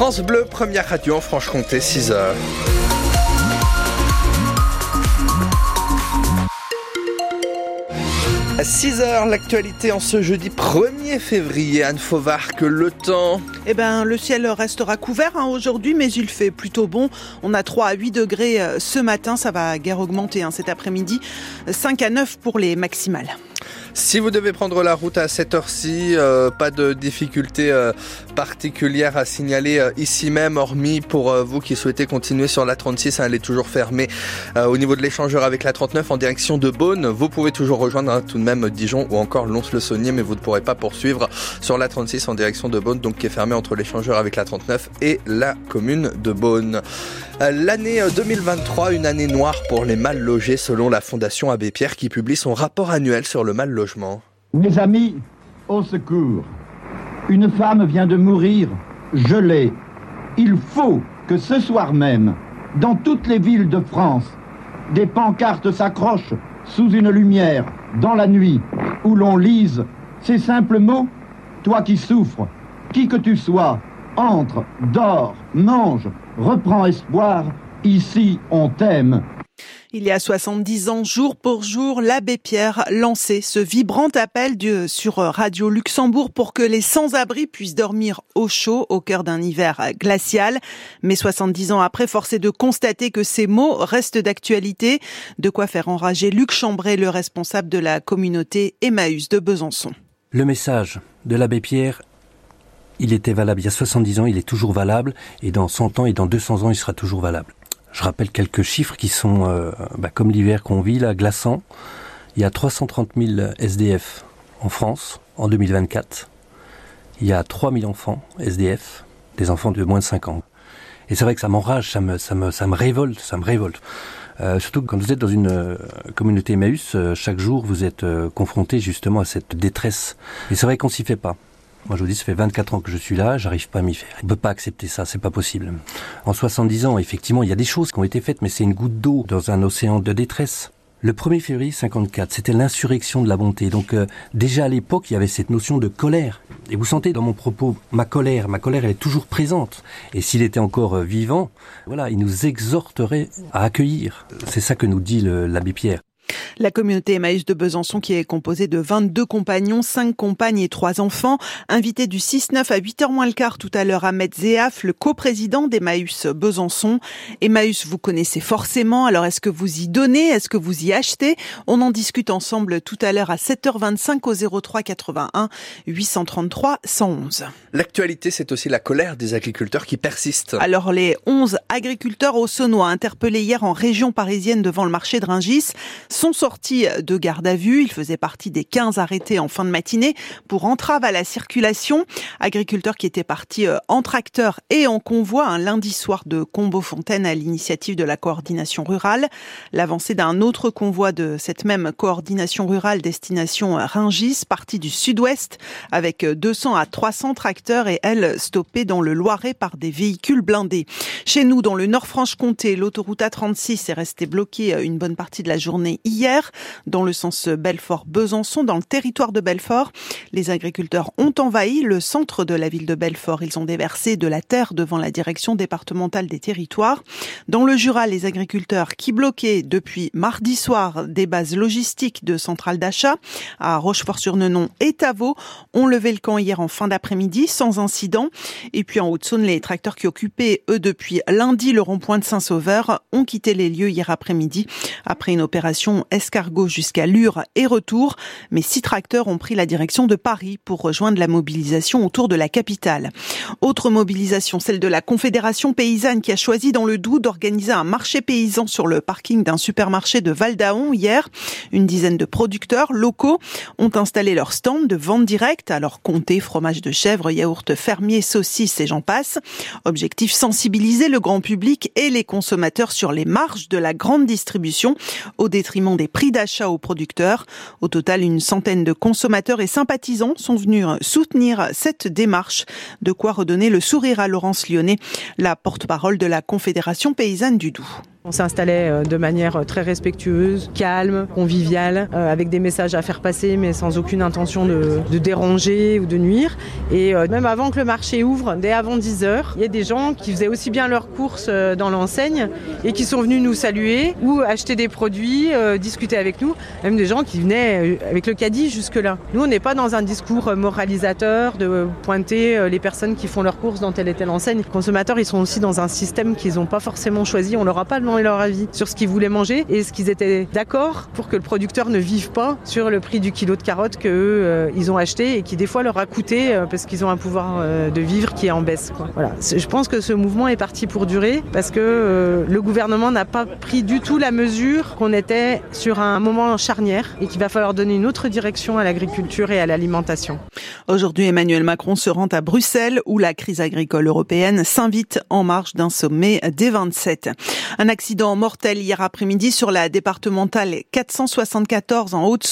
France Bleu, première radio en Franche-Comté, 6 heures. 6 heures, l'actualité en ce jeudi 1er février. Anne Fauvard, que le temps? Eh ben, le ciel restera couvert hein, aujourd'hui, mais il fait plutôt bon. On a 3 à 8 degrés euh, ce matin, ça va guère augmenter hein, cet après-midi. 5 à 9 pour les maximales. Si vous devez prendre la route à cette heure-ci, euh, pas de difficultés euh, particulières à signaler euh, ici même, hormis pour vous qui souhaitez continuer sur la 36, hein, elle est toujours fermée au niveau de l'échangeur avec la 39 en direction de Beaune. Vous pouvez toujours rejoindre hein, tout de même Dijon ou encore Lons-le-Saunier, mais vous ne pourrez pas poursuivre sur la 36 en direction de Beaune, donc qui est fermée entre l'échangeur avec la 39 et la commune de Beaune. L'année 2023, une année noire pour les mal logés selon la Fondation Abbé Pierre qui publie son rapport annuel sur le mal logement. Mes amis, au secours. Une femme vient de mourir gelée. Il faut que ce soir même, dans toutes les villes de France, des pancartes s'accrochent sous une lumière, dans la nuit, où l'on lise ces simples mots Toi qui souffres, qui que tu sois, entre, dors, mange, reprends espoir, ici on t'aime. Il y a 70 ans, jour pour jour, l'abbé Pierre lançait ce vibrant appel sur Radio Luxembourg pour que les sans-abri puissent dormir au chaud au cœur d'un hiver glacial. Mais 70 ans après, force de constater que ces mots restent d'actualité. De quoi faire enrager Luc Chambray, le responsable de la communauté Emmaüs de Besançon. Le message de l'abbé Pierre il était valable il y a 70 ans, il est toujours valable, et dans 100 ans et dans 200 ans, il sera toujours valable. Je rappelle quelques chiffres qui sont, euh, bah, comme l'hiver qu'on vit, là, glaçant. Il y a 330 000 SDF en France en 2024. Il y a 3 000 enfants SDF, des enfants de moins de 5 ans. Et c'est vrai que ça m'enrage, ça me, ça me, ça me révolte, ça me révolte. Euh, surtout quand vous êtes dans une euh, communauté Emmaüs, chaque jour vous êtes confronté justement à cette détresse. Et c'est vrai qu'on s'y fait pas. Moi, je vous dis, ça fait 24 ans que je suis là, j'arrive pas à m'y faire. On peut pas accepter ça, c'est pas possible. En 70 ans, effectivement, il y a des choses qui ont été faites, mais c'est une goutte d'eau dans un océan de détresse. Le 1er février 54, c'était l'insurrection de la bonté. Donc euh, déjà à l'époque, il y avait cette notion de colère. Et vous sentez dans mon propos ma colère, ma colère elle est toujours présente. Et s'il était encore euh, vivant, voilà, il nous exhorterait à accueillir. C'est ça que nous dit l'abbé Pierre. La communauté Emmaüs de Besançon qui est composée de 22 compagnons, 5 compagnes et 3 enfants. Invité du 6-9 à 8h moins le quart tout à l'heure, Ahmed Zéaf, le coprésident d'Emmaüs Besançon. Emmaüs, vous connaissez forcément, alors est-ce que vous y donnez, est-ce que vous y achetez? On en discute ensemble tout à l'heure à 7h25 au 03 81 833 111. L'actualité, c'est aussi la colère des agriculteurs qui persistent. Alors les 11 agriculteurs au Saunois interpellés hier en région parisienne devant le marché de Ringis sont sortis de garde à vue. Ils faisaient partie des 15 arrêtés en fin de matinée pour entrave à la circulation. Agriculteurs qui étaient partis euh, en tracteur et en convoi un lundi soir de Combeau-Fontaine à l'initiative de la coordination rurale. L'avancée d'un autre convoi de cette même coordination rurale destination Ringis, parti du sud-ouest avec 200 à 300 tracteurs et elle stoppée dans le Loiret par des véhicules blindés. Chez nous, dans le Nord-Franche-Comté, l'autoroute A36 est restée bloquée une bonne partie de la journée hier dans le sens Belfort-Besançon, dans le territoire de Belfort. Les agriculteurs ont envahi le centre de la ville de Belfort. Ils ont déversé de la terre devant la direction départementale des territoires. Dans le Jura, les agriculteurs qui bloquaient depuis mardi soir des bases logistiques de centrales d'achat à Rochefort-sur-Nenon et Tavaux ont levé le camp hier en fin d'après-midi sans incident. Et puis en Haute-Saône, les tracteurs qui occupaient, eux, depuis lundi le rond-point de Saint-Sauveur ont quitté les lieux hier après-midi après une opération escargot jusqu'à Lure et retour, mais six tracteurs ont pris la direction de Paris pour rejoindre la mobilisation autour de la capitale. Autre mobilisation, celle de la Confédération paysanne qui a choisi dans le Doubs d'organiser un marché paysan sur le parking d'un supermarché de Val-d'Aon hier. Une dizaine de producteurs locaux ont installé leur stand de vente directe, alors comté, fromage de chèvre, yaourt fermier, saucisses et j'en passe. Objectif sensibiliser le grand public et les consommateurs sur les marges de la grande distribution au détriment des prix d'achat aux producteurs. Au total, une centaine de consommateurs et sympathisants sont venus soutenir cette démarche. De quoi redonner le sourire à Laurence Lyonnais, la porte-parole de la Confédération paysanne du Doubs. On s'installait euh, de manière euh, très respectueuse, calme, conviviale, euh, avec des messages à faire passer, mais sans aucune intention de, déranger ou de nuire. Et même avant que le marché ouvre, dès avant 10 heures, il y a des gens qui faisaient aussi bien leurs courses dans l'enseigne et qui sont venus nous saluer ou acheter des produits, discuter avec nous. Même des gens qui venaient avec le caddie jusque-là. Nous, on n'est pas dans un discours moralisateur de pointer les personnes qui font leurs courses dans telle et telle enseigne. Les consommateurs, ils sont aussi dans un système qu'ils n'ont pas forcément choisi. On leur a pas leur avis sur ce qu'ils voulaient manger et ce qu'ils étaient d'accord pour que le producteur ne vive pas sur le prix du kilo de carottes que euh, ils ont acheté et qui des fois leur a coûté euh, parce qu'ils ont un pouvoir euh, de vivre qui est en baisse. Quoi. Voilà. Je pense que ce mouvement est parti pour durer parce que le gouvernement n'a pas pris du tout la mesure qu'on était sur un moment charnière et qu'il va falloir donner une autre direction à l'agriculture et à l'alimentation. Aujourd'hui, Emmanuel Macron se rend à Bruxelles où la crise agricole européenne s'invite en marge d'un sommet des 27. Un accident mortel hier après-midi sur la départementale 474 en Haute